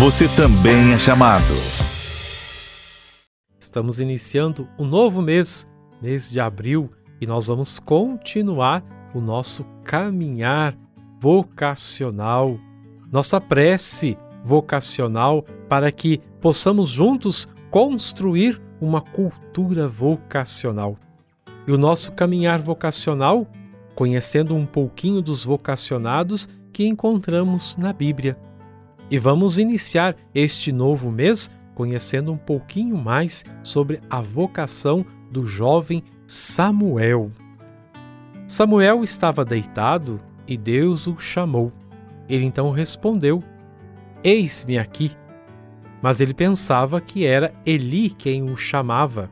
você também é chamado. Estamos iniciando um novo mês, mês de abril, e nós vamos continuar o nosso caminhar vocacional, nossa prece vocacional para que possamos juntos construir uma cultura vocacional. E o nosso caminhar vocacional, conhecendo um pouquinho dos vocacionados que encontramos na Bíblia. E vamos iniciar este novo mês conhecendo um pouquinho mais sobre a vocação do jovem Samuel. Samuel estava deitado e Deus o chamou. Ele então respondeu: Eis-me aqui. Mas ele pensava que era Eli quem o chamava.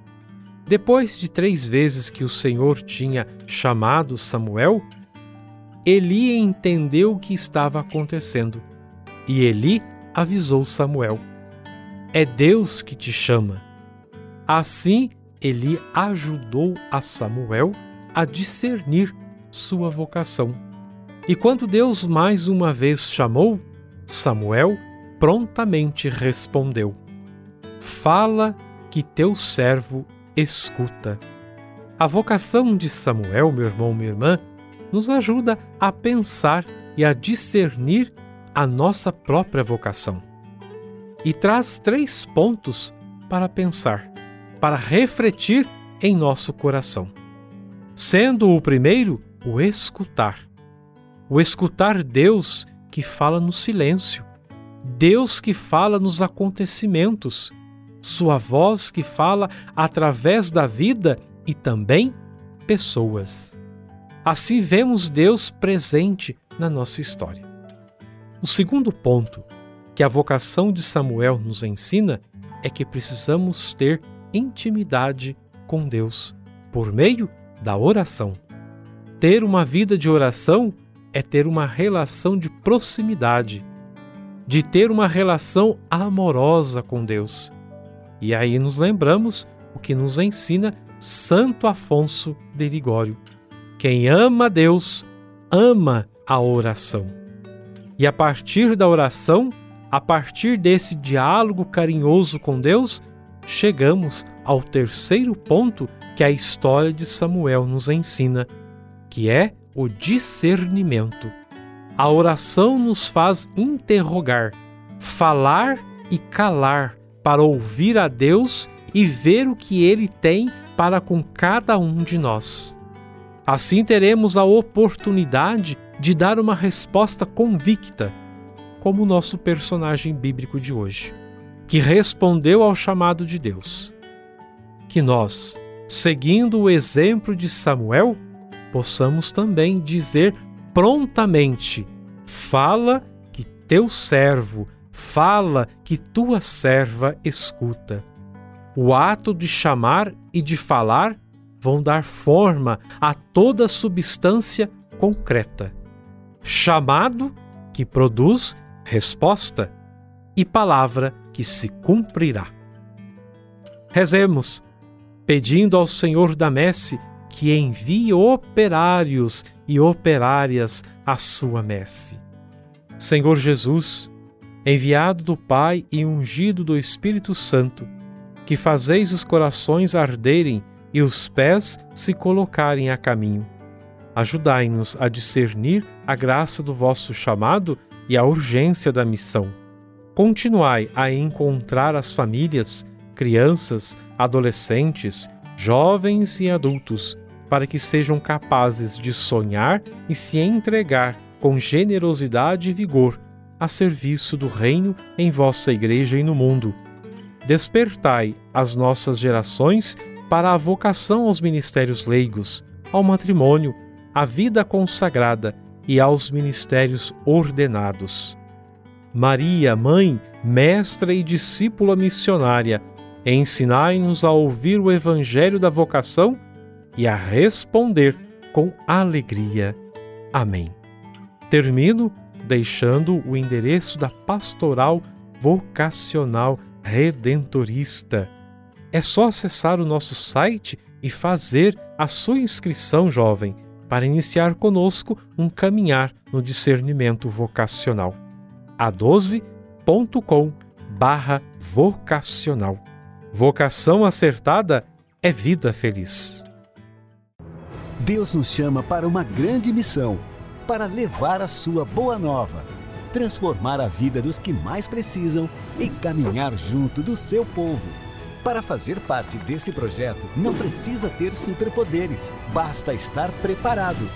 Depois de três vezes que o Senhor tinha chamado Samuel, Eli entendeu o que estava acontecendo e Eli avisou Samuel: É Deus que te chama. Assim, Eli ajudou a Samuel a discernir sua vocação. E quando Deus mais uma vez chamou, Samuel prontamente respondeu: Fala que teu servo escuta. A vocação de Samuel, meu irmão, minha irmã, nos ajuda a pensar e a discernir a nossa própria vocação. E traz três pontos para pensar, para refletir em nosso coração. Sendo o primeiro o escutar. O escutar Deus que fala no silêncio, Deus que fala nos acontecimentos, Sua voz que fala através da vida e também pessoas. Assim vemos Deus presente na nossa história. O segundo ponto que a vocação de Samuel nos ensina é que precisamos ter intimidade com Deus por meio da oração. Ter uma vida de oração é ter uma relação de proximidade, de ter uma relação amorosa com Deus. E aí nos lembramos o que nos ensina Santo Afonso de Ligório. Quem ama Deus, ama a oração. E a partir da oração, a partir desse diálogo carinhoso com Deus, chegamos ao terceiro ponto que a história de Samuel nos ensina, que é o discernimento. A oração nos faz interrogar, falar e calar para ouvir a Deus e ver o que ele tem para com cada um de nós. Assim teremos a oportunidade de dar uma resposta convicta, como o nosso personagem bíblico de hoje, que respondeu ao chamado de Deus. Que nós, seguindo o exemplo de Samuel, possamos também dizer prontamente: Fala que teu servo, fala que tua serva escuta. O ato de chamar e de falar vão dar forma a toda substância concreta chamado que produz resposta e palavra que se cumprirá. Rezemos, pedindo ao Senhor da messe que envie operários e operárias à sua messe. Senhor Jesus, enviado do Pai e ungido do Espírito Santo, que fazeis os corações arderem e os pés se colocarem a caminho ajudai-nos a discernir a graça do vosso chamado e a urgência da missão. Continuai a encontrar as famílias, crianças, adolescentes, jovens e adultos, para que sejam capazes de sonhar e se entregar com generosidade e vigor a serviço do Reino em vossa Igreja e no mundo. Despertai as nossas gerações para a vocação aos ministérios leigos, ao matrimônio, à vida consagrada e aos ministérios ordenados. Maria, mãe, mestra e discípula missionária, ensinai-nos a ouvir o evangelho da vocação e a responder com alegria. Amém. Termino deixando o endereço da Pastoral Vocacional Redentorista. É só acessar o nosso site e fazer a sua inscrição, jovem para iniciar conosco um caminhar no discernimento vocacional. A 12, barra vocacional. Vocação acertada é vida feliz. Deus nos chama para uma grande missão, para levar a sua boa nova, transformar a vida dos que mais precisam e caminhar junto do seu povo. Para fazer parte desse projeto, não precisa ter superpoderes, basta estar preparado.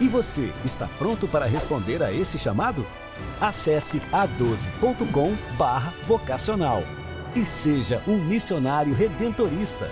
E você está pronto para responder a esse chamado? Acesse a12.com/vocacional e seja um missionário redentorista.